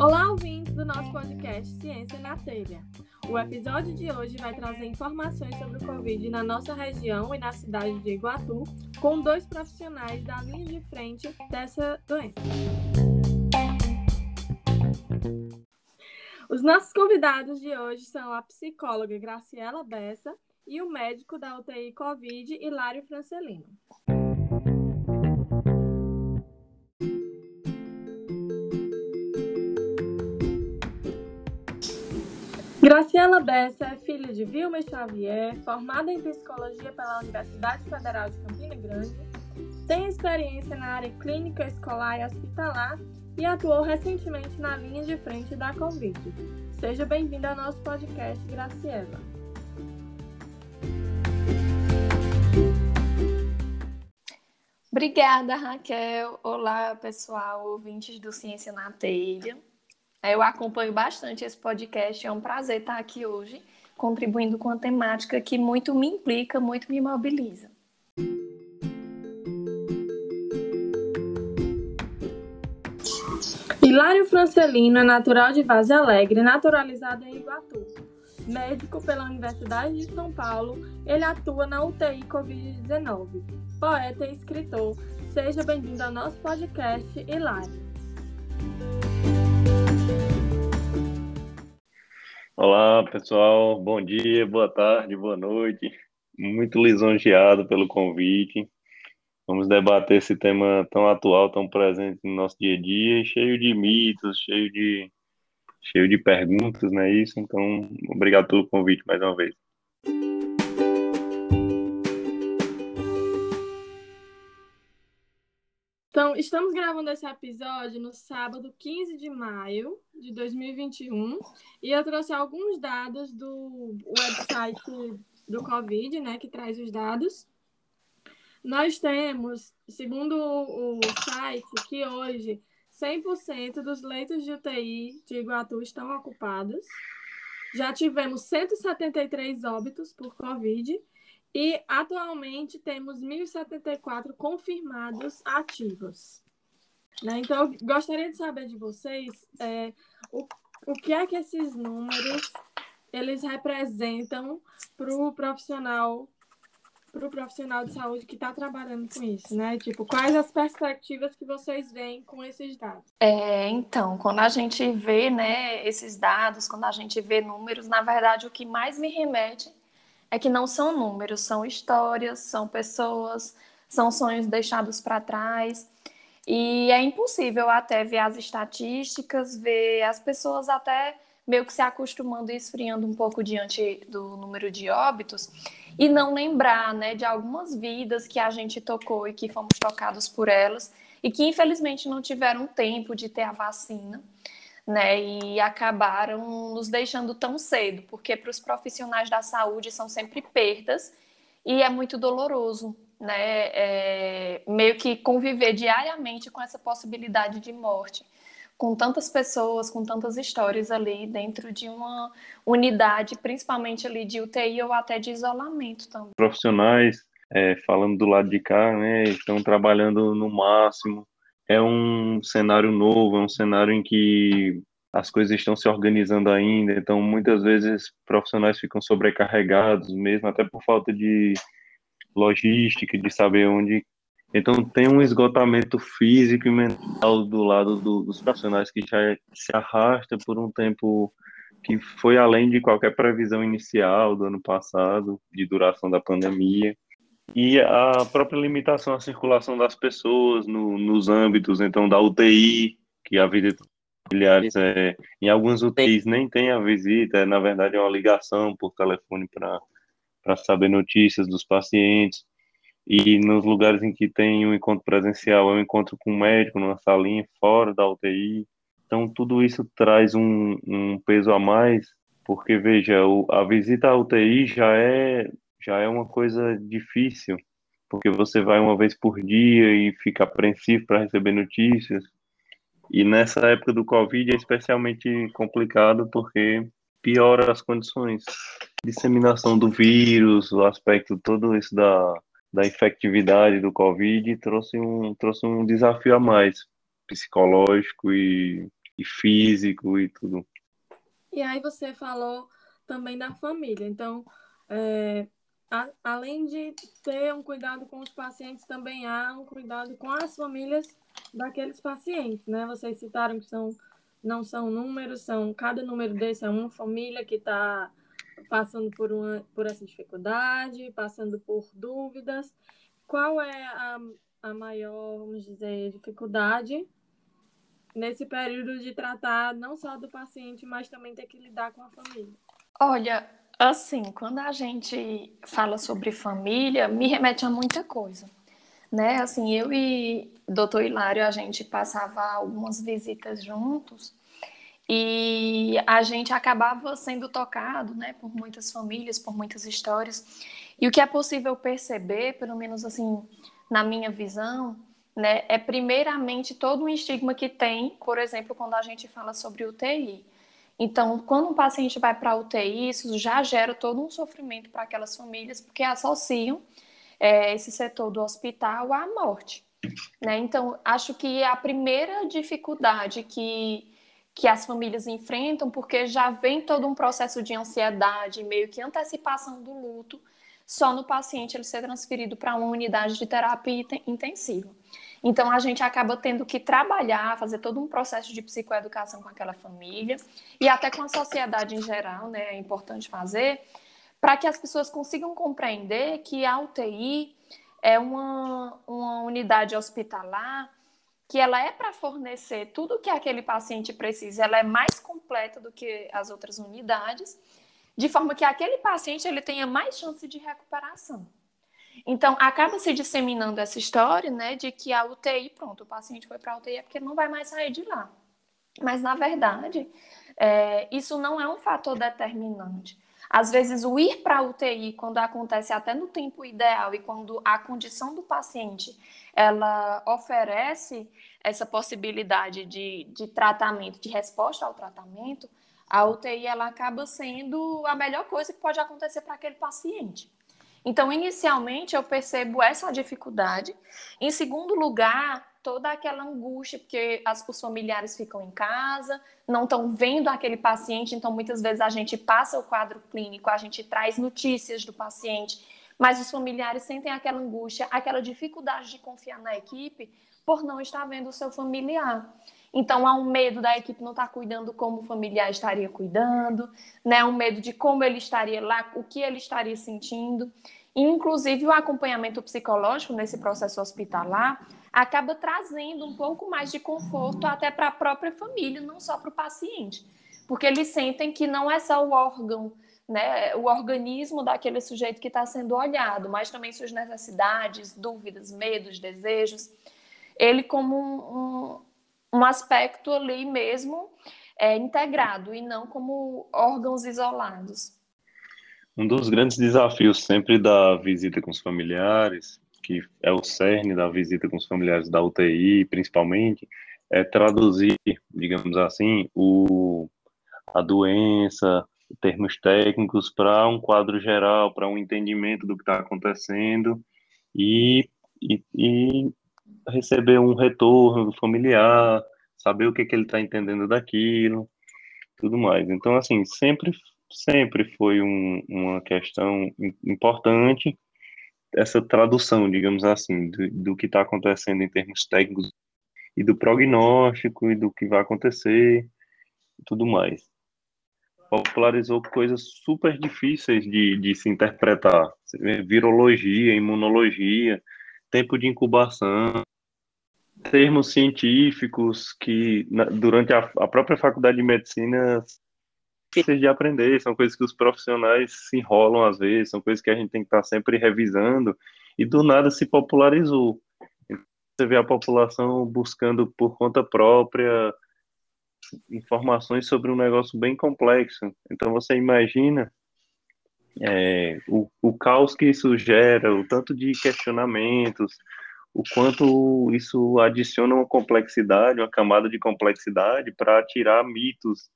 Olá, ouvintes do nosso podcast Ciência na Telha. O episódio de hoje vai trazer informações sobre o Covid na nossa região e na cidade de Iguatu, com dois profissionais da linha de frente dessa doença. Os nossos convidados de hoje são a psicóloga Graciela Bessa e o médico da UTI Covid, Hilário Francelino. Graciela Bessa é filha de Vilma Xavier, formada em psicologia pela Universidade Federal de Campina Grande, tem experiência na área clínica escolar e hospitalar e atuou recentemente na linha de frente da Covid. Seja bem-vinda ao nosso podcast, Graciela. Obrigada, Raquel. Olá, pessoal, ouvintes do Ciência na Telha. Eu acompanho bastante esse podcast, é um prazer estar aqui hoje, contribuindo com a temática que muito me implica, muito me mobiliza. Hilário Francelino é natural de Vaz Alegre, naturalizado em Iguatu. Médico pela Universidade de São Paulo, ele atua na UTI Covid-19. Poeta e escritor, seja bem-vindo ao nosso podcast, Hilário. Olá, pessoal. Bom dia, boa tarde, boa noite. Muito lisonjeado pelo convite. Vamos debater esse tema tão atual, tão presente no nosso dia a dia, cheio de mitos, cheio de cheio de perguntas, não é isso? Então, obrigado pelo convite mais uma vez. Então, estamos gravando esse episódio no sábado 15 de maio de 2021 e eu trouxe alguns dados do website do Covid, né, que traz os dados. Nós temos, segundo o site, que hoje 100% dos leitos de UTI de Iguatu estão ocupados. Já tivemos 173 óbitos por Covid e atualmente temos 1.074 confirmados ativos. Né? Então, eu gostaria de saber de vocês é, o, o que é que esses números eles representam para o profissional para o profissional de saúde que está trabalhando com isso, né? Tipo, quais as perspectivas que vocês veem com esses dados? É, então, quando a gente vê, né, esses dados, quando a gente vê números, na verdade, o que mais me remete é que não são números, são histórias, são pessoas, são sonhos deixados para trás. E é impossível até ver as estatísticas, ver as pessoas até meio que se acostumando e esfriando um pouco diante do número de óbitos e não lembrar, né, de algumas vidas que a gente tocou e que fomos tocados por elas e que infelizmente não tiveram tempo de ter a vacina né? E acabaram nos deixando tão cedo, porque para os profissionais da saúde são sempre perdas e é muito doloroso, né? É, meio que conviver diariamente com essa possibilidade de morte, com tantas pessoas, com tantas histórias ali dentro de uma unidade, principalmente ali de UTI ou até de isolamento também. Profissionais, é, falando do lado de cá, né? Estão trabalhando no máximo é um cenário novo, é um cenário em que as coisas estão se organizando ainda, então muitas vezes profissionais ficam sobrecarregados mesmo, até por falta de logística, de saber onde. Então tem um esgotamento físico e mental do lado do, dos profissionais que já se arrasta por um tempo que foi além de qualquer previsão inicial do ano passado, de duração da pandemia e a própria limitação à circulação das pessoas no, nos âmbitos, então, da UTI, que a visita familiares, é, em algumas UTIs nem tem a visita, é, na verdade é uma ligação por telefone para saber notícias dos pacientes, e nos lugares em que tem um encontro presencial, é um encontro com um médico, numa salinha, fora da UTI, então tudo isso traz um, um peso a mais, porque, veja, o, a visita à UTI já é já é uma coisa difícil, porque você vai uma vez por dia e fica apreensivo para receber notícias. E nessa época do Covid é especialmente complicado porque piora as condições. Disseminação do vírus, o aspecto todo isso da, da infectividade do Covid trouxe um, trouxe um desafio a mais, psicológico e, e físico e tudo. E aí você falou também da família. Então, é, a, além de ter um cuidado com os pacientes, também há um cuidado com as famílias daqueles pacientes, né? Vocês citaram que são, não são números, são cada número desse é uma família que está passando por, uma, por essa dificuldade, passando por dúvidas. Qual é a, a maior, vamos dizer, dificuldade nesse período de tratar não só do paciente, mas também ter que lidar com a família? Olha, assim, quando a gente fala sobre família, me remete a muita coisa. Né? Assim, eu e doutor Hilário, a gente passava algumas visitas juntos e a gente acabava sendo tocado, né, por muitas famílias, por muitas histórias. E o que é possível perceber, pelo menos assim, na minha visão, né, é primeiramente todo um estigma que tem, por exemplo, quando a gente fala sobre UTI. Então, quando um paciente vai para a UTI, isso já gera todo um sofrimento para aquelas famílias, porque associam é, esse setor do hospital à morte. Né? Então, acho que a primeira dificuldade que, que as famílias enfrentam, porque já vem todo um processo de ansiedade, meio que antecipação do luto, só no paciente ele ser transferido para uma unidade de terapia intensiva. Então, a gente acaba tendo que trabalhar, fazer todo um processo de psicoeducação com aquela família e até com a sociedade em geral, né? É importante fazer, para que as pessoas consigam compreender que a UTI é uma, uma unidade hospitalar que ela é para fornecer tudo o que aquele paciente precisa, ela é mais completa do que as outras unidades, de forma que aquele paciente ele tenha mais chance de recuperação. Então, acaba se disseminando essa história, né, de que a UTI, pronto, o paciente foi para a UTI é porque não vai mais sair de lá. Mas, na verdade, é, isso não é um fator determinante. Às vezes, o ir para a UTI, quando acontece até no tempo ideal e quando a condição do paciente ela oferece essa possibilidade de, de tratamento, de resposta ao tratamento, a UTI ela acaba sendo a melhor coisa que pode acontecer para aquele paciente. Então, inicialmente, eu percebo essa dificuldade. Em segundo lugar, toda aquela angústia, porque as, os familiares ficam em casa, não estão vendo aquele paciente, então muitas vezes a gente passa o quadro clínico, a gente traz notícias do paciente, mas os familiares sentem aquela angústia, aquela dificuldade de confiar na equipe por não estar vendo o seu familiar. Então há um medo da equipe não estar cuidando como o familiar estaria cuidando, né? Um medo de como ele estaria lá, o que ele estaria sentindo. Inclusive o acompanhamento psicológico nesse processo hospitalar acaba trazendo um pouco mais de conforto até para a própria família, não só para o paciente, porque eles sentem que não é só o órgão né, o organismo daquele sujeito que está sendo olhado, mas também suas necessidades, dúvidas, medos, desejos. Ele como um, um, aspecto ali mesmo é, integrado e não como órgãos isolados. Um dos grandes desafios sempre da visita com os familiares, que é o cerne da visita com os familiares da UTI, principalmente, é traduzir, digamos assim, o, a doença, termos técnicos para um quadro geral, para um entendimento do que está acontecendo e, e, e, receber um retorno familiar, saber o que, que ele está entendendo daquilo, tudo mais. Então, assim, sempre, sempre foi um, uma questão importante essa tradução, digamos assim, do, do que está acontecendo em termos técnicos e do prognóstico e do que vai acontecer tudo mais popularizou coisas super difíceis de, de se interpretar. Virologia, imunologia, tempo de incubação, termos científicos que na, durante a, a, própria faculdade de medicina difíceis de aprender, são coisas que os profissionais se enrolam às vezes, são coisas que a gente tem que estar sempre revisando, e do nada se popularizou. Você vê a população buscando por conta própria informações sobre um negócio bem complexo. Então você imagina é, o, o caos que isso gera, o tanto de questionamentos, o quanto isso adiciona uma complexidade, uma camada de complexidade para tirar mitos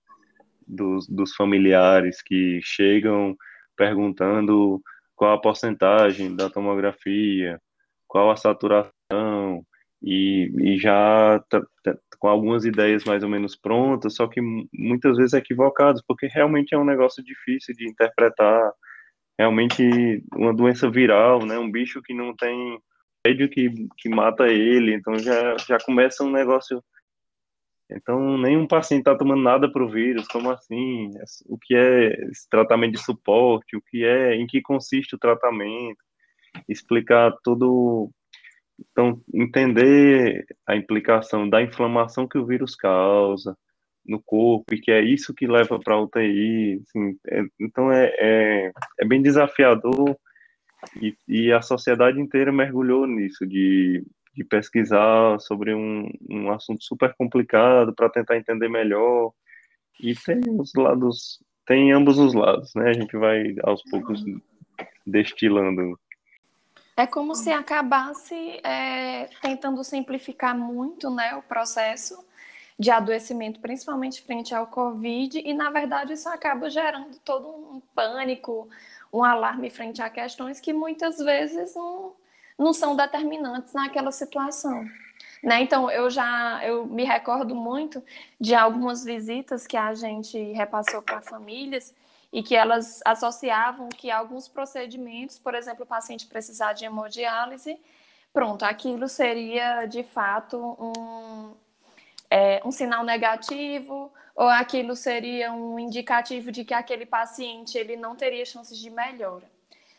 dos, dos familiares que chegam perguntando qual a porcentagem da tomografia, qual a saturação, e, e já tá, tá, com algumas ideias mais ou menos prontas, só que muitas vezes equivocadas, porque realmente é um negócio difícil de interpretar, realmente uma doença viral, né, um bicho que não tem médio que, que mata ele, então já, já começa um negócio então, nenhum paciente está tomando nada para o vírus, como assim? O que é esse tratamento de suporte? O que é, em que consiste o tratamento? Explicar tudo. Então, entender a implicação da inflamação que o vírus causa no corpo e que é isso que leva para a UTI. Assim, é, então, é, é, é, bem desafiador e, e a sociedade inteira mergulhou nisso, de de pesquisar sobre um, um assunto super complicado para tentar entender melhor. E tem os lados, tem ambos os lados, né? A gente vai aos poucos destilando. É como se acabasse é, tentando simplificar muito né, o processo de adoecimento, principalmente frente ao Covid, e na verdade isso acaba gerando todo um pânico, um alarme frente a questões que muitas vezes não, não são determinantes naquela situação. Né? Então, eu já eu me recordo muito de algumas visitas que a gente repassou para famílias e que elas associavam que alguns procedimentos, por exemplo, o paciente precisar de hemodiálise, pronto, aquilo seria de fato um, é, um sinal negativo ou aquilo seria um indicativo de que aquele paciente ele não teria chances de melhora.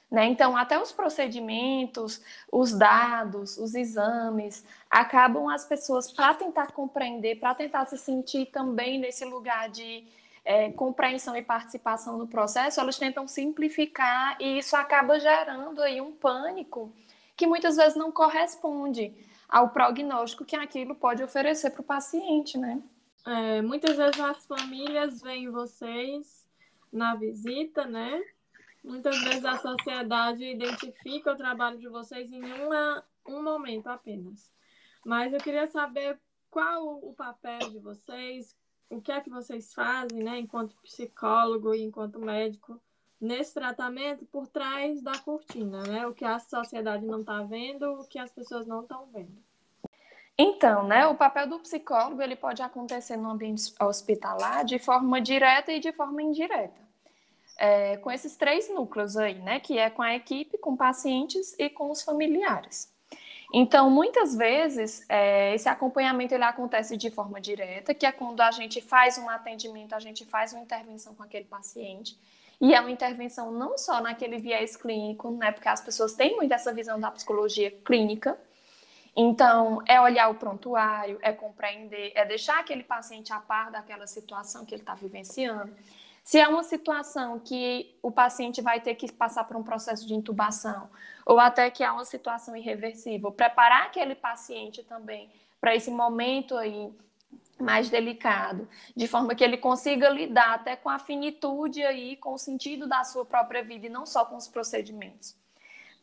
Né? Então, até os procedimentos, os dados, os exames, acabam as pessoas, para tentar compreender, para tentar se sentir também nesse lugar de é, compreensão e participação no processo, elas tentam simplificar e isso acaba gerando aí um pânico que muitas vezes não corresponde ao prognóstico que aquilo pode oferecer para o paciente, né? É, muitas vezes as famílias veem vocês na visita, né? Muitas vezes a sociedade identifica o trabalho de vocês em uma, um momento apenas. Mas eu queria saber qual o papel de vocês, o que é que vocês fazem, né, enquanto psicólogo e enquanto médico, nesse tratamento por trás da cortina, né? O que a sociedade não está vendo, o que as pessoas não estão vendo. Então, né, o papel do psicólogo ele pode acontecer no ambiente hospitalar de forma direta e de forma indireta é, com esses três núcleos aí, né? Que é com a equipe, com pacientes e com os familiares. Então, muitas vezes, é, esse acompanhamento ele acontece de forma direta, que é quando a gente faz um atendimento, a gente faz uma intervenção com aquele paciente. E é uma intervenção não só naquele viés clínico, né? Porque as pessoas têm muito essa visão da psicologia clínica. Então, é olhar o prontuário, é compreender, é deixar aquele paciente a par daquela situação que ele está vivenciando. Se é uma situação que o paciente vai ter que passar por um processo de intubação, ou até que é uma situação irreversível, preparar aquele paciente também para esse momento aí mais delicado, de forma que ele consiga lidar até com a finitude aí, com o sentido da sua própria vida e não só com os procedimentos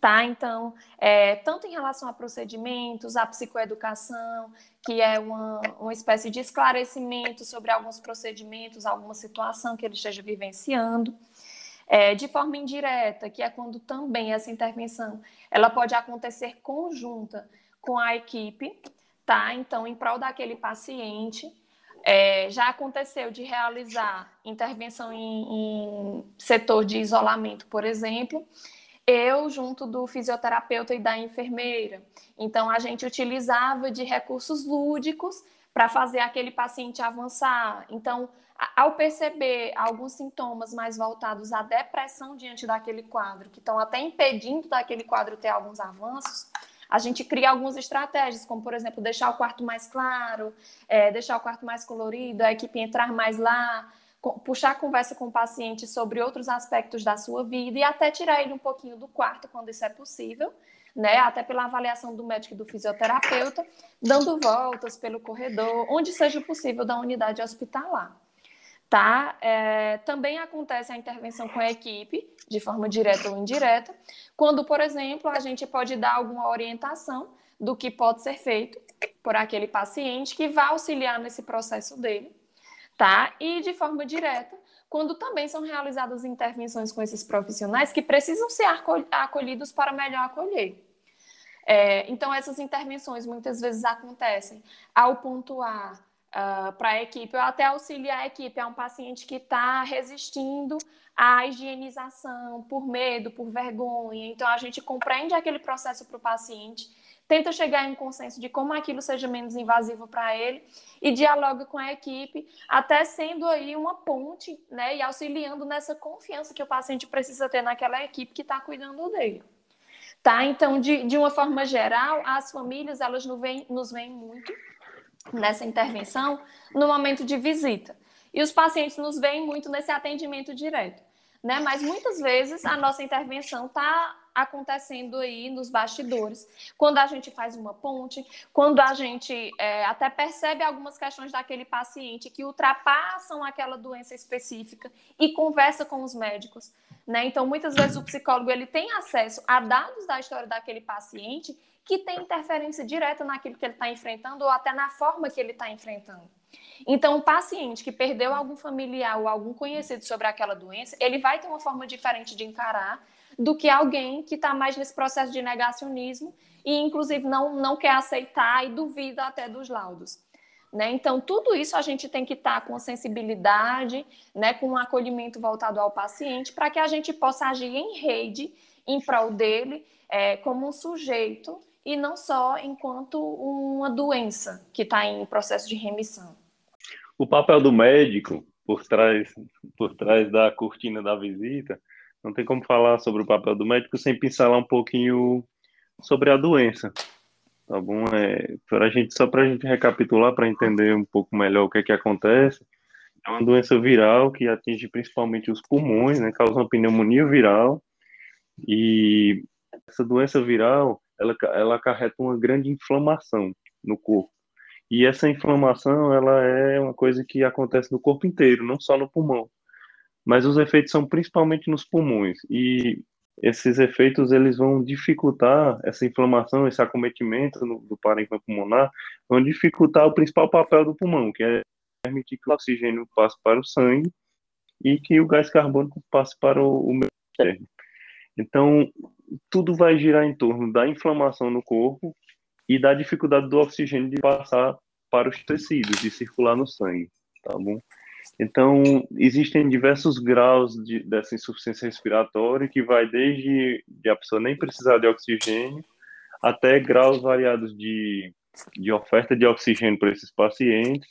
tá? Então, é, tanto em relação a procedimentos, a psicoeducação, que é uma, uma espécie de esclarecimento sobre alguns procedimentos, alguma situação que ele esteja vivenciando, é, de forma indireta, que é quando também essa intervenção ela pode acontecer conjunta com a equipe, tá? Então, em prol daquele paciente, é, já aconteceu de realizar intervenção em, em setor de isolamento, por exemplo, eu junto do fisioterapeuta e da enfermeira. Então a gente utilizava de recursos lúdicos para fazer aquele paciente avançar. Então, ao perceber alguns sintomas mais voltados à depressão diante daquele quadro, que estão até impedindo daquele quadro ter alguns avanços, a gente cria algumas estratégias, como por exemplo, deixar o quarto mais claro, é, deixar o quarto mais colorido, a equipe entrar mais lá, puxar a conversa com o paciente sobre outros aspectos da sua vida e até tirar ele um pouquinho do quarto quando isso é possível, né? Até pela avaliação do médico e do fisioterapeuta, dando voltas pelo corredor, onde seja possível da unidade hospitalar. Tá? É, também acontece a intervenção com a equipe, de forma direta ou indireta, quando, por exemplo, a gente pode dar alguma orientação do que pode ser feito por aquele paciente que vai auxiliar nesse processo dele tá? E de forma direta, quando também são realizadas intervenções com esses profissionais que precisam ser acolhidos para melhor acolher. É, então, essas intervenções muitas vezes acontecem ao pontuar uh, para a equipe, ou até auxiliar a equipe a um paciente que está resistindo à higienização por medo, por vergonha. Então, a gente compreende aquele processo para o paciente, tenta chegar em um consenso de como aquilo seja menos invasivo para ele e dialoga com a equipe, até sendo aí uma ponte, né, e auxiliando nessa confiança que o paciente precisa ter naquela equipe que está cuidando dele. Tá? Então, de, de uma forma geral, as famílias, elas nos veem, nos veem muito nessa intervenção no momento de visita. E os pacientes nos veem muito nesse atendimento direto. Né? Mas muitas vezes a nossa intervenção está acontecendo aí nos bastidores, quando a gente faz uma ponte, quando a gente é, até percebe algumas questões daquele paciente que ultrapassam aquela doença específica e conversa com os médicos. Né? Então, muitas vezes o psicólogo ele tem acesso a dados da história daquele paciente que tem interferência direta naquilo que ele está enfrentando ou até na forma que ele está enfrentando. Então, o paciente que perdeu algum familiar ou algum conhecido sobre aquela doença, ele vai ter uma forma diferente de encarar do que alguém que está mais nesse processo de negacionismo e, inclusive, não, não quer aceitar e duvida até dos laudos. Né? Então, tudo isso a gente tem que estar tá com sensibilidade, né, com um acolhimento voltado ao paciente, para que a gente possa agir em rede, em prol dele, é, como um sujeito e não só enquanto uma doença que está em processo de remissão. O papel do médico por trás, por trás da cortina da visita, não tem como falar sobre o papel do médico sem pincelar um pouquinho sobre a doença. Tá bom? É, pra gente, só para a gente recapitular, para entender um pouco melhor o que é que acontece, é uma doença viral que atinge principalmente os pulmões, né, causa uma pneumonia viral, e essa doença viral, ela, ela acarreta uma grande inflamação no corpo. E essa inflamação, ela é uma coisa que acontece no corpo inteiro, não só no pulmão. Mas os efeitos são principalmente nos pulmões. E esses efeitos, eles vão dificultar essa inflamação, esse acometimento no, do parênquima pulmonar, vão dificultar o principal papel do pulmão, que é permitir que o oxigênio passe para o sangue e que o gás carbônico passe para o, o meio externo. Então, tudo vai girar em torno da inflamação no corpo e da dificuldade do oxigênio de passar para os tecidos, de circular no sangue, tá bom? Então, existem diversos graus de, dessa insuficiência respiratória, que vai desde de a pessoa nem precisar de oxigênio, até graus variados de, de oferta de oxigênio para esses pacientes,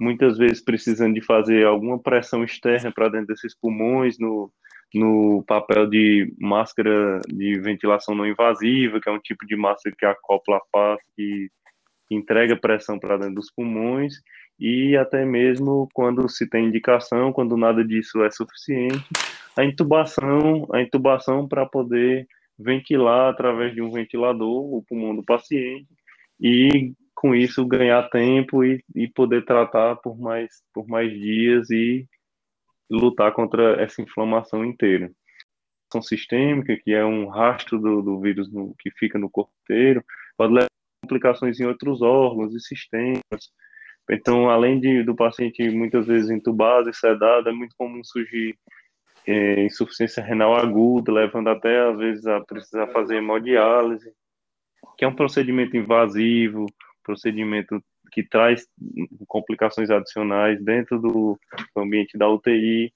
muitas vezes precisando de fazer alguma pressão externa para dentro desses pulmões, no, no papel de máscara de ventilação não invasiva, que é um tipo de máscara que acopla a face, que entrega pressão para dentro dos pulmões, e até mesmo quando se tem indicação, quando nada disso é suficiente, a intubação, a intubação para poder ventilar através de um ventilador o pulmão do paciente e com isso ganhar tempo e, e poder tratar por mais por mais dias e lutar contra essa inflamação inteira. A sistêmica, que é um rastro do, do vírus no, que fica no corpo inteiro, pode levar a complicações em outros órgãos e sistemas. Então, além de, do paciente muitas vezes entubado e sedado, é muito comum surgir é, insuficiência renal aguda, levando até às vezes a precisar fazer hemodiálise, que é um procedimento invasivo, procedimento que traz complicações adicionais dentro do ambiente da UTI.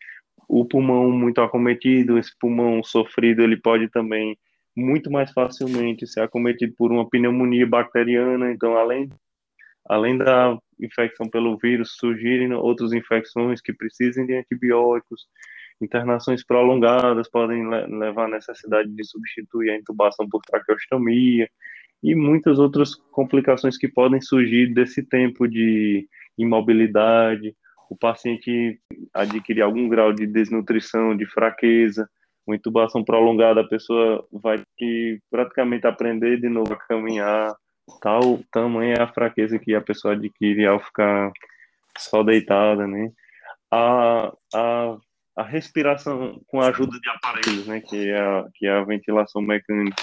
O pulmão muito acometido, esse pulmão sofrido, ele pode também muito mais facilmente ser acometido por uma pneumonia bacteriana. Então, além, além da infecção pelo vírus, surgirem outras infecções que precisem de antibióticos, internações prolongadas podem levar à necessidade de substituir a intubação por traqueostomia e muitas outras complicações que podem surgir desse tempo de imobilidade, o paciente adquirir algum grau de desnutrição, de fraqueza, uma intubação prolongada, a pessoa vai praticamente aprender de novo a caminhar, tal tamanho é a fraqueza que a pessoa adquire ao ficar só deitada, né? A, a, a respiração com a ajuda de aparelhos, né, que é a, que é a ventilação mecânica,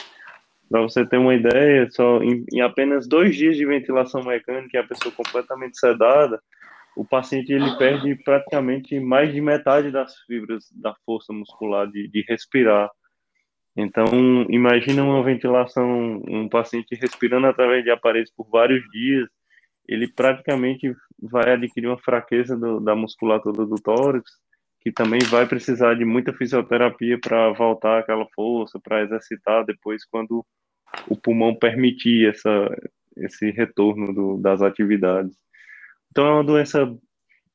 para você ter uma ideia, só em, em, apenas dois dias de ventilação mecânica, a pessoa completamente sedada, o paciente ele perde praticamente mais de metade das fibras da força muscular de, de respirar. Então, imagina uma ventilação, um paciente respirando através de aparelhos por vários dias, ele praticamente vai adquirir uma fraqueza do, da musculatura do tórax, que também vai precisar de muita fisioterapia para voltar aquela força, para exercitar depois quando o pulmão permitir essa, esse retorno do, das atividades. Então, é uma doença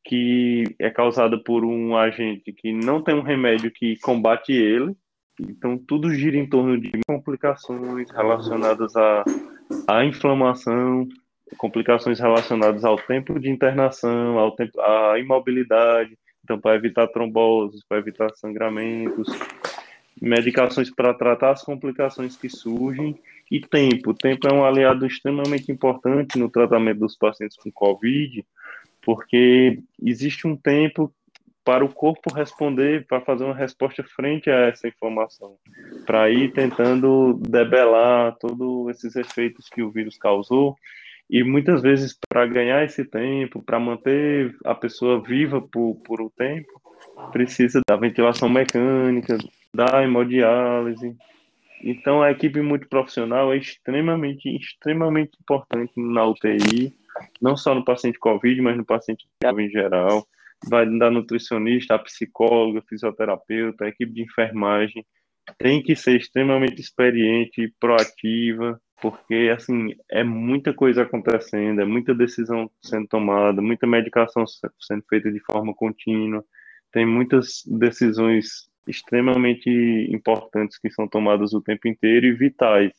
que é causada por um agente que não tem um remédio que combate ele. Então, tudo gira em torno de complicações relacionadas à, à inflamação, complicações relacionadas ao tempo de internação, ao tempo, à imobilidade, então para evitar tromboses, para evitar sangramentos, medicações para tratar as complicações que surgem. E tempo. O tempo é um aliado extremamente importante no tratamento dos pacientes com COVID, porque existe um tempo para o corpo responder, para fazer uma resposta frente a essa informação, para ir tentando debelar todos esses efeitos que o vírus causou. E muitas vezes, para ganhar esse tempo, para manter a pessoa viva por, por um tempo, precisa da ventilação mecânica, da hemodiálise, então, a equipe multiprofissional é extremamente, extremamente importante na UTI, não só no paciente COVID, mas no paciente em geral. Vai da nutricionista, a psicóloga, fisioterapeuta, a equipe de enfermagem. Tem que ser extremamente experiente, proativa, porque, assim, é muita coisa acontecendo, é muita decisão sendo tomada, muita medicação sendo feita de forma contínua, tem muitas decisões extremamente importantes que são tomadas o tempo inteiro e vitais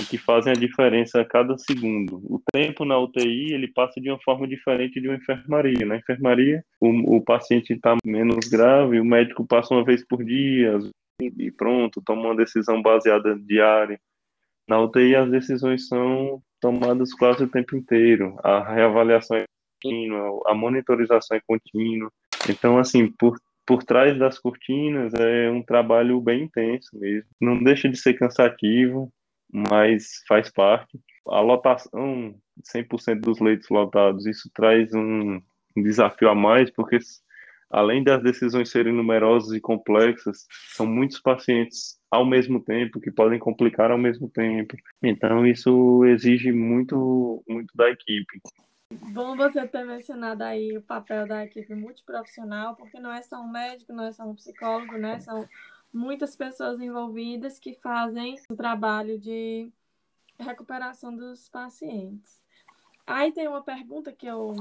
e que fazem a diferença a cada segundo. O tempo na UTI ele passa de uma forma diferente de uma enfermaria. Na enfermaria, o, o paciente está menos grave, o médico passa uma vez por dia e pronto, toma uma decisão baseada diária. Na UTI, as decisões são tomadas quase o tempo inteiro. A reavaliação é contínua, a monitorização é contínua. Então, assim, por por trás das cortinas é um trabalho bem intenso mesmo. Não deixa de ser cansativo, mas faz parte. A lotação, 100% dos leitos lotados, isso traz um, desafio a mais, porque além das decisões serem numerosas e complexas, são muitos pacientes ao mesmo tempo que podem complicar ao mesmo tempo. Então isso exige muito muito da equipe. Bom você ter mencionado aí o papel da equipe multiprofissional, porque não é só um médico, não é só um psicólogo, né? São muitas pessoas envolvidas que fazem o trabalho de recuperação dos pacientes. Aí tem uma pergunta que eu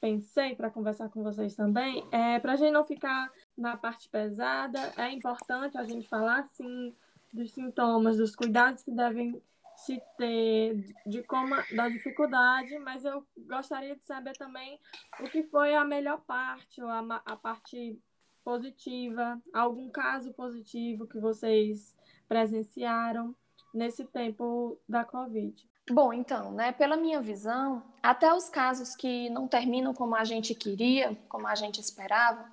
pensei para conversar com vocês também, é para a gente não ficar na parte pesada, é importante a gente falar sim dos sintomas, dos cuidados que devem se ter de como da dificuldade, mas eu gostaria de saber também o que foi a melhor parte ou a, a parte positiva, algum caso positivo que vocês presenciaram nesse tempo da Covid. Bom, então, né, pela minha visão, até os casos que não terminam como a gente queria, como a gente esperava,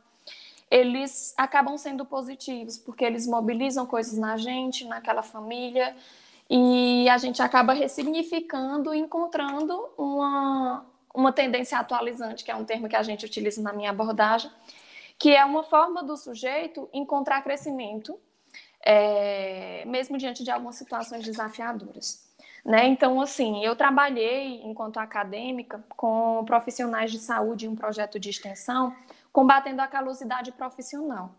eles acabam sendo positivos, porque eles mobilizam coisas na gente, naquela família, e a gente acaba ressignificando, encontrando uma, uma tendência atualizante, que é um termo que a gente utiliza na minha abordagem, que é uma forma do sujeito encontrar crescimento, é, mesmo diante de algumas situações desafiadoras. Né? Então, assim, eu trabalhei enquanto acadêmica com profissionais de saúde em um projeto de extensão, combatendo a calosidade profissional,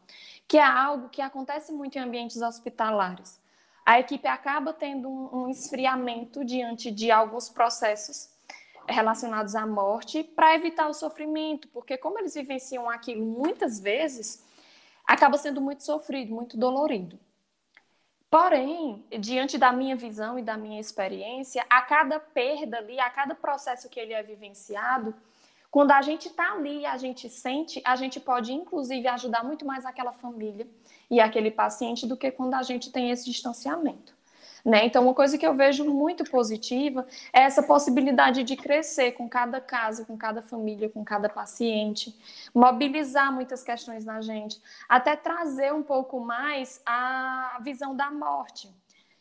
que é algo que acontece muito em ambientes hospitalares a equipe acaba tendo um, um esfriamento diante de alguns processos relacionados à morte para evitar o sofrimento, porque como eles vivenciam aquilo muitas vezes, acaba sendo muito sofrido, muito dolorido. Porém, diante da minha visão e da minha experiência, a cada perda ali, a cada processo que ele é vivenciado, quando a gente está ali, a gente sente, a gente pode inclusive ajudar muito mais aquela família e aquele paciente do que quando a gente tem esse distanciamento. Né? Então, uma coisa que eu vejo muito positiva é essa possibilidade de crescer com cada caso, com cada família, com cada paciente, mobilizar muitas questões na gente, até trazer um pouco mais a visão da morte.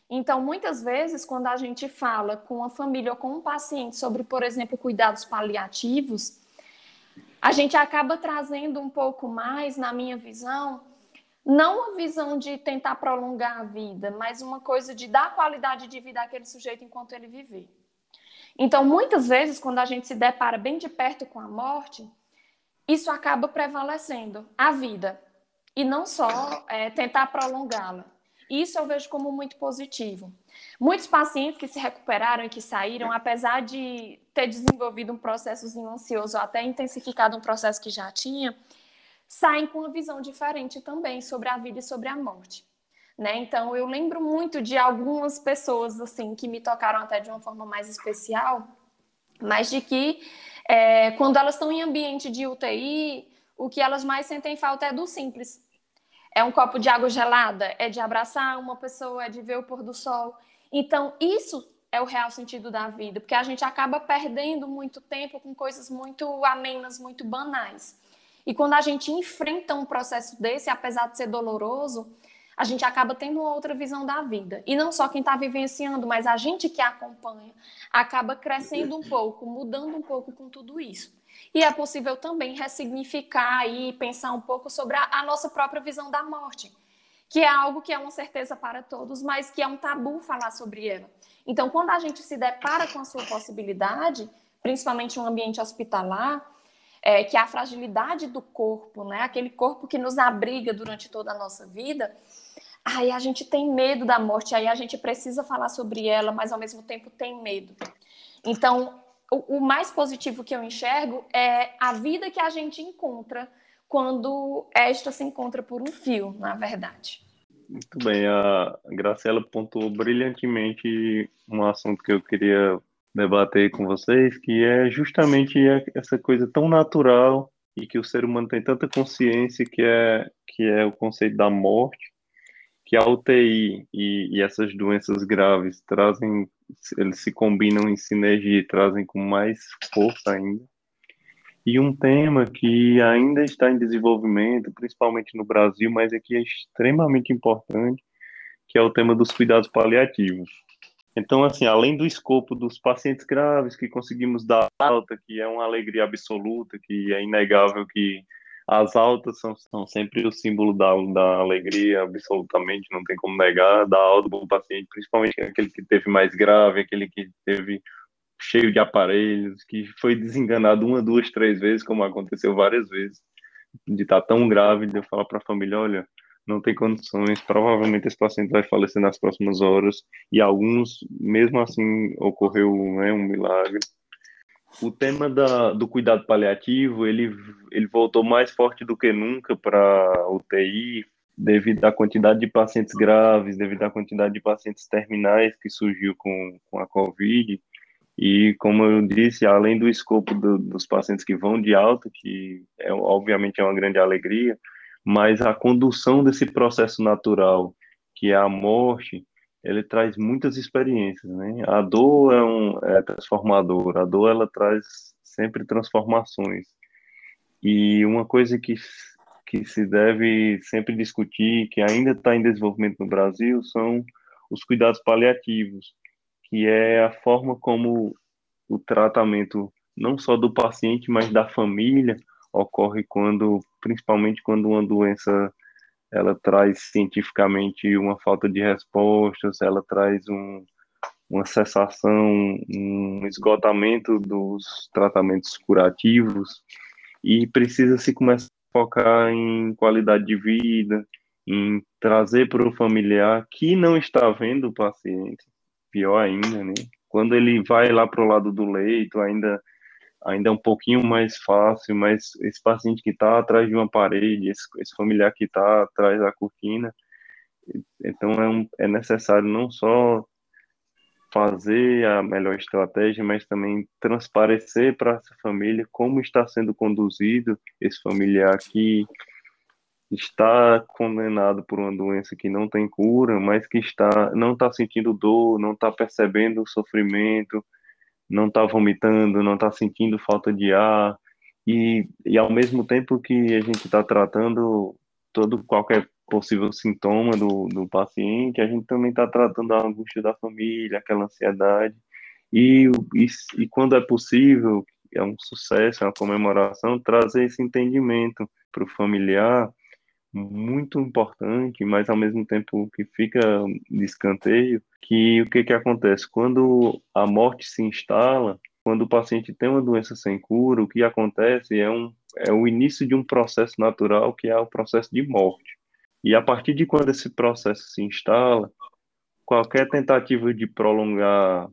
Então, muitas vezes, quando a gente fala com a família ou com um paciente sobre, por exemplo, cuidados paliativos, a gente acaba trazendo um pouco mais, na minha visão, não a visão de tentar prolongar a vida, mas uma coisa de dar qualidade de vida àquele sujeito enquanto ele viver. Então, muitas vezes, quando a gente se depara bem de perto com a morte, isso acaba prevalecendo a vida e não só é, tentar prolongá-la. Isso eu vejo como muito positivo. Muitos pacientes que se recuperaram e que saíram, apesar de ter desenvolvido um processo ansioso, até intensificado um processo que já tinha, saem com uma visão diferente também sobre a vida e sobre a morte. Né? Então, eu lembro muito de algumas pessoas assim que me tocaram até de uma forma mais especial, mas de que é, quando elas estão em ambiente de UTI, o que elas mais sentem falta é do simples. É um copo de água gelada, é de abraçar uma pessoa, é de ver o pôr do sol. Então, isso é o real sentido da vida, porque a gente acaba perdendo muito tempo com coisas muito amenas, muito banais. E quando a gente enfrenta um processo desse, apesar de ser doloroso, a gente acaba tendo outra visão da vida. E não só quem está vivenciando, mas a gente que acompanha acaba crescendo um pouco, mudando um pouco com tudo isso. E é possível também ressignificar e pensar um pouco sobre a, a nossa própria visão da morte, que é algo que é uma certeza para todos, mas que é um tabu falar sobre ela. Então, quando a gente se depara com a sua possibilidade, principalmente em um ambiente hospitalar, é, que é a fragilidade do corpo, né? aquele corpo que nos abriga durante toda a nossa vida, aí a gente tem medo da morte, aí a gente precisa falar sobre ela, mas ao mesmo tempo tem medo. Então, o, o mais positivo que eu enxergo é a vida que a gente encontra quando esta se encontra por um fio, na verdade. Muito bem, a Graciela pontuou brilhantemente um assunto que eu queria debater com vocês, que é justamente essa coisa tão natural e que o ser humano tem tanta consciência que é que é o conceito da morte que a UTI e, e, essas doenças graves trazem, eles se combinam em sinergia e trazem com mais força ainda. E um tema que ainda está em desenvolvimento, principalmente no Brasil, mas aqui é extremamente importante, que é o tema dos cuidados paliativos. Então, assim, além do escopo dos pacientes graves que conseguimos dar alta, que é uma alegria absoluta, que é inegável que as altas são, são sempre o símbolo da, da alegria, absolutamente, não tem como negar, da alta para o paciente, principalmente aquele que teve mais grave, aquele que teve cheio de aparelhos, que foi desenganado uma, duas, três vezes, como aconteceu várias vezes, de estar tá tão grave, de eu falar para a família, olha, não tem condições, provavelmente esse paciente vai falecer nas próximas horas, e alguns, mesmo assim, ocorreu né, um milagre, o tema da, do cuidado paliativo ele, ele voltou mais forte do que nunca para UTI devido à quantidade de pacientes graves, devido à quantidade de pacientes terminais que surgiu com, com a COVID. E, como eu disse, além do escopo do, dos pacientes que vão de alta, que é, obviamente é uma grande alegria, mas a condução desse processo natural, que é a morte, ele traz muitas experiências, né? A dor é, um, é transformadora, a dor ela traz sempre transformações. E uma coisa que, que se deve sempre discutir, que ainda está em desenvolvimento no Brasil, são os cuidados paliativos, que é a forma como o tratamento não só do paciente, mas da família ocorre quando, principalmente quando uma doença ela traz cientificamente uma falta de respostas, ela traz um, uma cessação, um esgotamento dos tratamentos curativos e precisa se começar a focar em qualidade de vida, em trazer para o familiar que não está vendo o paciente, pior ainda, né? Quando ele vai lá para o lado do leito, ainda ainda é um pouquinho mais fácil, mas esse paciente que está atrás de uma parede, esse, esse familiar que está atrás da cortina, então é, um, é necessário não só fazer a melhor estratégia, mas também transparecer para essa família como está sendo conduzido esse familiar que está condenado por uma doença que não tem cura, mas que está não está sentindo dor, não está percebendo o sofrimento, não está vomitando, não está sentindo falta de ar, e, e ao mesmo tempo que a gente está tratando todo qualquer possível sintoma do, do paciente, a gente também está tratando a angústia da família, aquela ansiedade, e, e, e quando é possível, é um sucesso, é uma comemoração, trazer esse entendimento para o familiar muito importante, mas ao mesmo tempo que fica de escanteio, que o que, que acontece? Quando a morte se instala, quando o paciente tem uma doença sem cura, o que acontece é, um, é o início de um processo natural que é o processo de morte. E a partir de quando esse processo se instala, qualquer tentativa de prolongar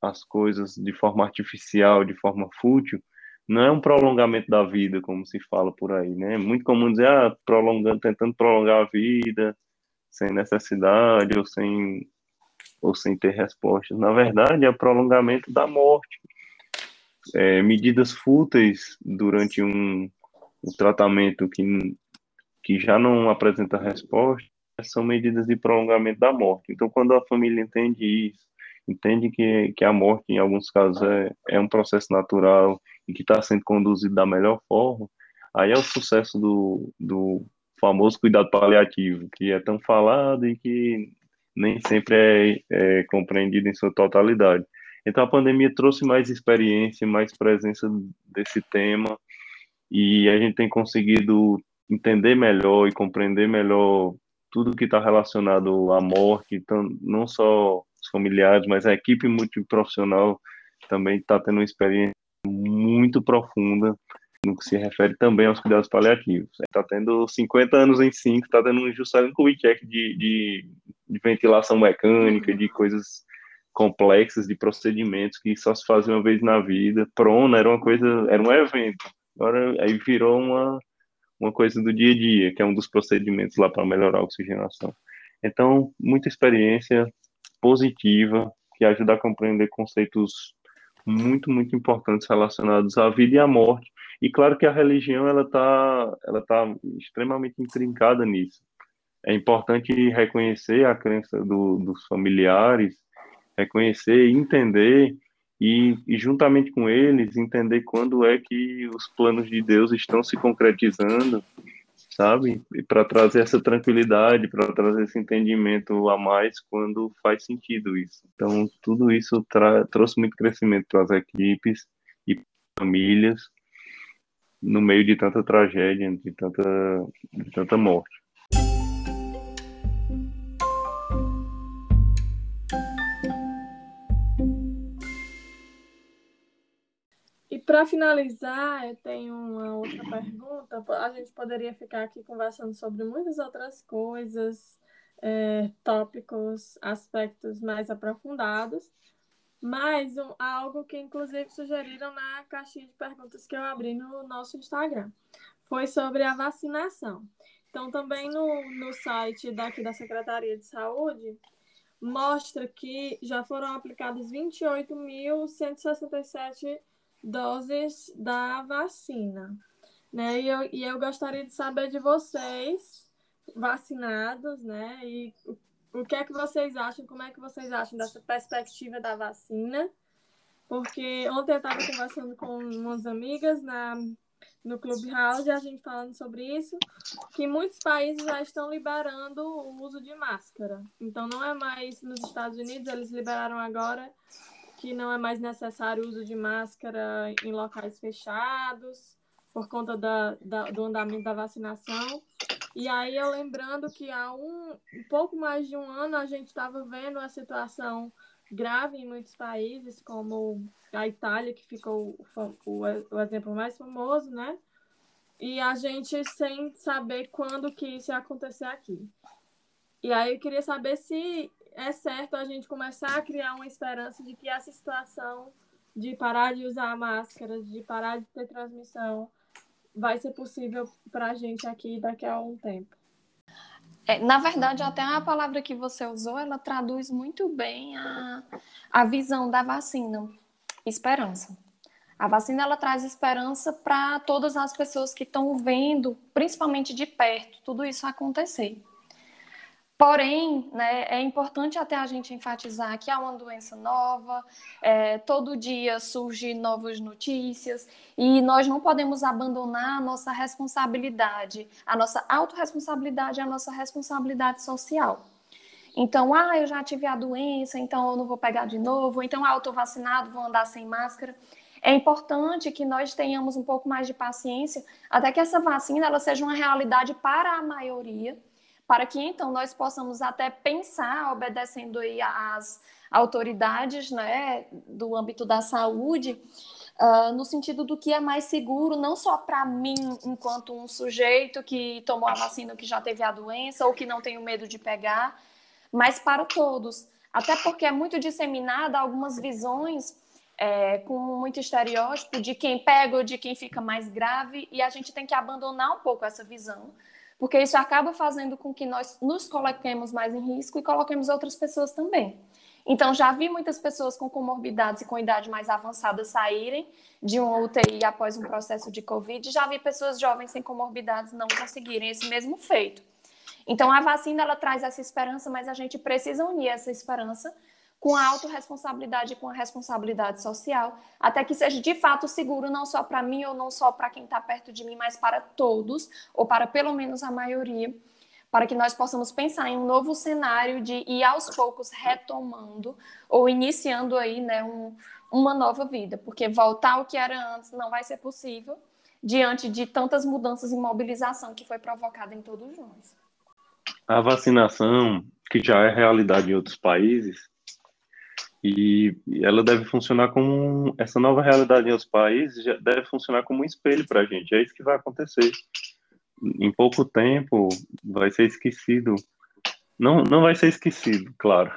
as coisas de forma artificial, de forma fútil, não é um prolongamento da vida, como se fala por aí, né? É muito comum dizer, ah, prolongando, tentando prolongar a vida sem necessidade ou sem ou sem ter respostas. Na verdade, é prolongamento da morte. É, medidas fúteis durante um, um tratamento que, que já não apresenta resposta são medidas de prolongamento da morte. Então, quando a família entende isso, entende que, que a morte, em alguns casos, é, é um processo natural e que está sendo conduzido da melhor forma, aí é o sucesso do, do famoso cuidado paliativo, que é tão falado e que nem sempre é, é compreendido em sua totalidade. Então, a pandemia trouxe mais experiência, mais presença desse tema, e a gente tem conseguido entender melhor e compreender melhor tudo que está relacionado à morte, então, não só os familiares, mas a equipe multiprofissional também está tendo uma experiência muito profunda no que se refere também aos cuidados paliativos. Está tendo 50 anos em 5, está tendo um Juscelino Kubitschek de, de, de ventilação mecânica, de coisas complexas, de procedimentos que só se fazia uma vez na vida. Prona era uma coisa, era um evento. Agora aí virou uma uma coisa do dia a dia, que é um dos procedimentos lá para melhorar a oxigenação. Então, muita experiência positiva que ajuda a compreender conceitos muito, muito importantes relacionados à vida e à morte. E claro que a religião ela está ela tá extremamente intrincada nisso. É importante reconhecer a crença do, dos familiares, reconhecer entender e, e, juntamente com eles entender quando é que os planos de Deus estão se concretizando, sabe? E para trazer essa tranquilidade, para trazer esse entendimento a mais quando faz sentido isso. Então, tudo isso trouxe muito crescimento para as equipes e famílias no meio de tanta tragédia, de tanta, de tanta morte. Para finalizar, eu tenho uma outra pergunta. A gente poderia ficar aqui conversando sobre muitas outras coisas, é, tópicos, aspectos mais aprofundados, mas um, algo que inclusive sugeriram na caixinha de perguntas que eu abri no nosso Instagram foi sobre a vacinação. Então, também no, no site daqui da Secretaria de Saúde, mostra que já foram aplicados 28.167 doses da vacina. Né? E, eu, e eu gostaria de saber de vocês, vacinados, né? E o, o que é que vocês acham, como é que vocês acham dessa perspectiva da vacina? Porque ontem eu estava conversando com umas amigas na, no Clubhouse e a gente falando sobre isso, que muitos países já estão liberando o uso de máscara. Então não é mais nos Estados Unidos, eles liberaram agora que não é mais necessário o uso de máscara em locais fechados, por conta da, da, do andamento da vacinação. E aí eu lembrando que há um, um pouco mais de um ano a gente estava vendo a situação grave em muitos países, como a Itália, que ficou o, o, o exemplo mais famoso, né? E a gente sem saber quando que isso ia acontecer aqui. E aí eu queria saber se é certo a gente começar a criar uma esperança de que essa situação de parar de usar máscaras, de parar de ter transmissão, vai ser possível para a gente aqui daqui a um tempo. É, na verdade, até a palavra que você usou, ela traduz muito bem a, a visão da vacina, esperança. A vacina ela traz esperança para todas as pessoas que estão vendo, principalmente de perto, tudo isso acontecer. Porém, né, é importante até a gente enfatizar que há uma doença nova, é, todo dia surgem novas notícias e nós não podemos abandonar a nossa responsabilidade, a nossa autorresponsabilidade e a nossa responsabilidade social. Então, ah, eu já tive a doença, então eu não vou pegar de novo, então, ah, eu estou vacinado, vou andar sem máscara. é importante que nós tenhamos um pouco mais de paciência até que essa vacina ela seja uma realidade para a maioria, para que então nós possamos até pensar, obedecendo aí às autoridades né, do âmbito da saúde, uh, no sentido do que é mais seguro, não só para mim, enquanto um sujeito que tomou a vacina, que já teve a doença ou que não tenho medo de pegar, mas para todos. Até porque é muito disseminada algumas visões é, com muito estereótipo de quem pega ou de quem fica mais grave, e a gente tem que abandonar um pouco essa visão, porque isso acaba fazendo com que nós nos coloquemos mais em risco e coloquemos outras pessoas também. Então, já vi muitas pessoas com comorbidades e com idade mais avançada saírem de uma UTI após um processo de Covid, já vi pessoas jovens sem comorbidades não conseguirem esse mesmo feito. Então, a vacina ela traz essa esperança, mas a gente precisa unir essa esperança com a autorresponsabilidade e com a responsabilidade social, até que seja de fato seguro não só para mim ou não só para quem está perto de mim, mas para todos, ou para pelo menos a maioria, para que nós possamos pensar em um novo cenário de ir aos poucos retomando ou iniciando aí né, um, uma nova vida, porque voltar ao que era antes não vai ser possível diante de tantas mudanças e mobilização que foi provocada em todos nós. A vacinação, que já é realidade em outros países, e ela deve funcionar como essa nova realidade em países já deve funcionar como um espelho para a gente. É isso que vai acontecer. Em pouco tempo vai ser esquecido. Não, não vai ser esquecido, claro.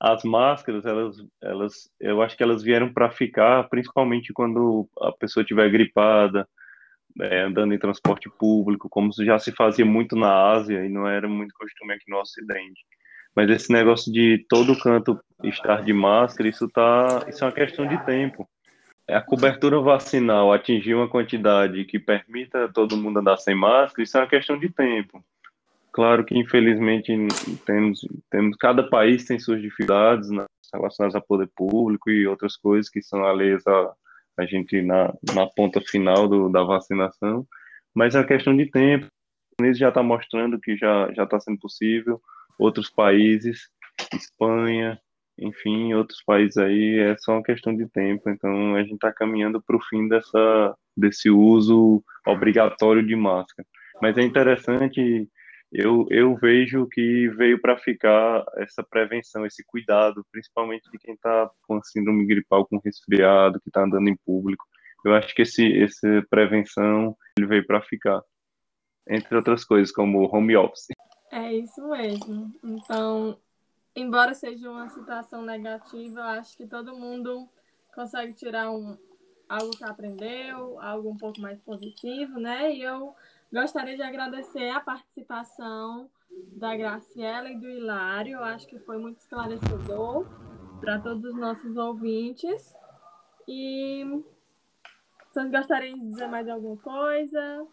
As máscaras, elas, elas, eu acho que elas vieram para ficar, principalmente quando a pessoa estiver gripada, é, andando em transporte público, como já se fazia muito na Ásia e não era muito costume aqui no Ocidente. Mas esse negócio de todo canto estar de máscara, isso tá, isso é uma questão de tempo. É a cobertura vacinal atingir uma quantidade que permita todo mundo andar sem máscara, isso é uma questão de tempo. Claro que infelizmente temos, temos cada país tem suas dificuldades né, relacionadas a poder público e outras coisas que são alheias a, a gente na, na ponta final do, da vacinação, mas é uma questão de tempo. O já está mostrando que já já está sendo possível outros países, Espanha, enfim, outros países aí, é só uma questão de tempo. Então, a gente está caminhando para o fim dessa, desse uso obrigatório de máscara. Mas é interessante, eu, eu vejo que veio para ficar essa prevenção, esse cuidado, principalmente de quem está com síndrome gripal, com resfriado, que está andando em público. Eu acho que esse, essa prevenção ele veio para ficar, entre outras coisas, como home office. É isso mesmo. Então, embora seja uma situação negativa, eu acho que todo mundo consegue tirar um, algo que aprendeu, algo um pouco mais positivo, né? E eu gostaria de agradecer a participação da Graciela e do Hilário. Eu acho que foi muito esclarecedor para todos os nossos ouvintes. E vocês gostariam de dizer mais alguma coisa?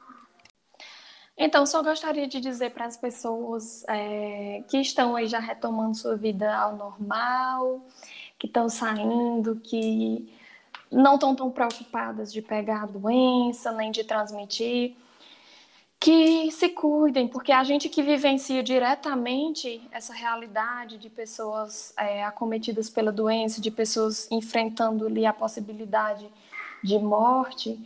Então, só gostaria de dizer para as pessoas é, que estão aí já retomando sua vida ao normal, que estão saindo, que não estão tão preocupadas de pegar a doença, nem de transmitir, que se cuidem, porque a gente que vivencia diretamente essa realidade de pessoas é, acometidas pela doença, de pessoas enfrentando ali a possibilidade de morte,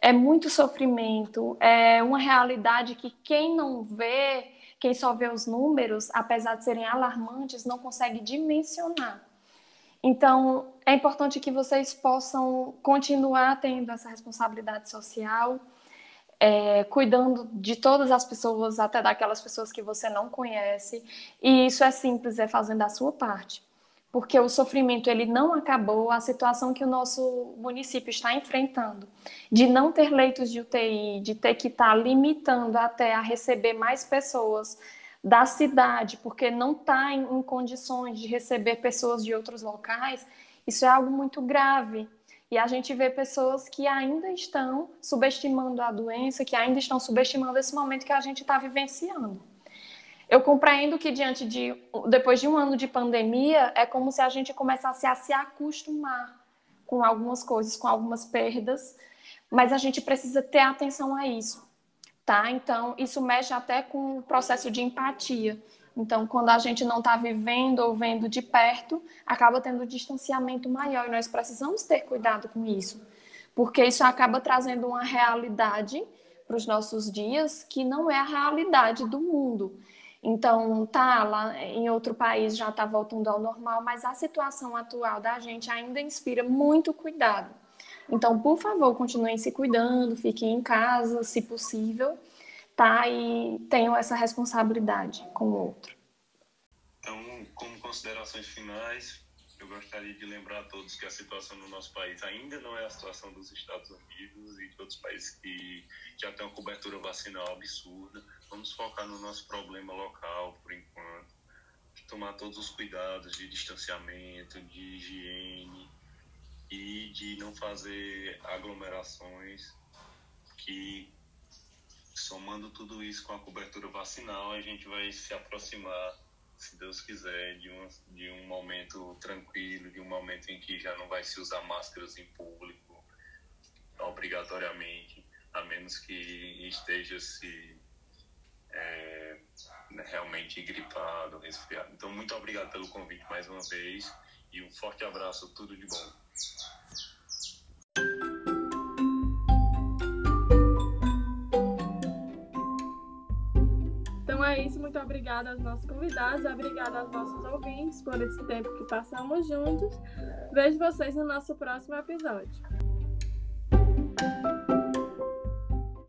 é muito sofrimento, é uma realidade que quem não vê, quem só vê os números, apesar de serem alarmantes, não consegue dimensionar. Então, é importante que vocês possam continuar tendo essa responsabilidade social, é, cuidando de todas as pessoas, até daquelas pessoas que você não conhece. E isso é simples, é fazendo a sua parte porque o sofrimento ele não acabou, a situação que o nosso município está enfrentando, de não ter leitos de UTI, de ter que estar limitando até a receber mais pessoas da cidade, porque não está em, em condições de receber pessoas de outros locais, isso é algo muito grave. E a gente vê pessoas que ainda estão subestimando a doença, que ainda estão subestimando esse momento que a gente está vivenciando. Eu compreendo que diante de depois de um ano de pandemia é como se a gente começasse a se acostumar com algumas coisas, com algumas perdas, mas a gente precisa ter atenção a isso, tá? Então isso mexe até com o processo de empatia. Então, quando a gente não está vivendo ou vendo de perto, acaba tendo um distanciamento maior e nós precisamos ter cuidado com isso, porque isso acaba trazendo uma realidade para os nossos dias que não é a realidade do mundo. Então, tá, lá em outro país já está voltando ao normal, mas a situação atual da gente ainda inspira muito cuidado. Então, por favor, continuem se cuidando, fiquem em casa, se possível, tá? E tenham essa responsabilidade com o outro. Então, como considerações finais, eu gostaria de lembrar a todos que a situação no nosso país ainda não é a situação dos Estados Unidos e de outros países que já têm uma cobertura vacinal absurda. Vamos focar no nosso problema local, por enquanto. Tomar todos os cuidados de distanciamento, de higiene, e de não fazer aglomerações que somando tudo isso com a cobertura vacinal a gente vai se aproximar se Deus quiser de um de um momento tranquilo de um momento em que já não vai se usar máscaras em público obrigatoriamente a menos que esteja se é, realmente gripado resfriado. Então muito obrigado pelo convite mais uma vez e um forte abraço tudo de bom é isso, muito obrigada aos nossos convidados, obrigada aos nossos ouvintes por esse tempo que passamos juntos. Vejo vocês no nosso próximo episódio.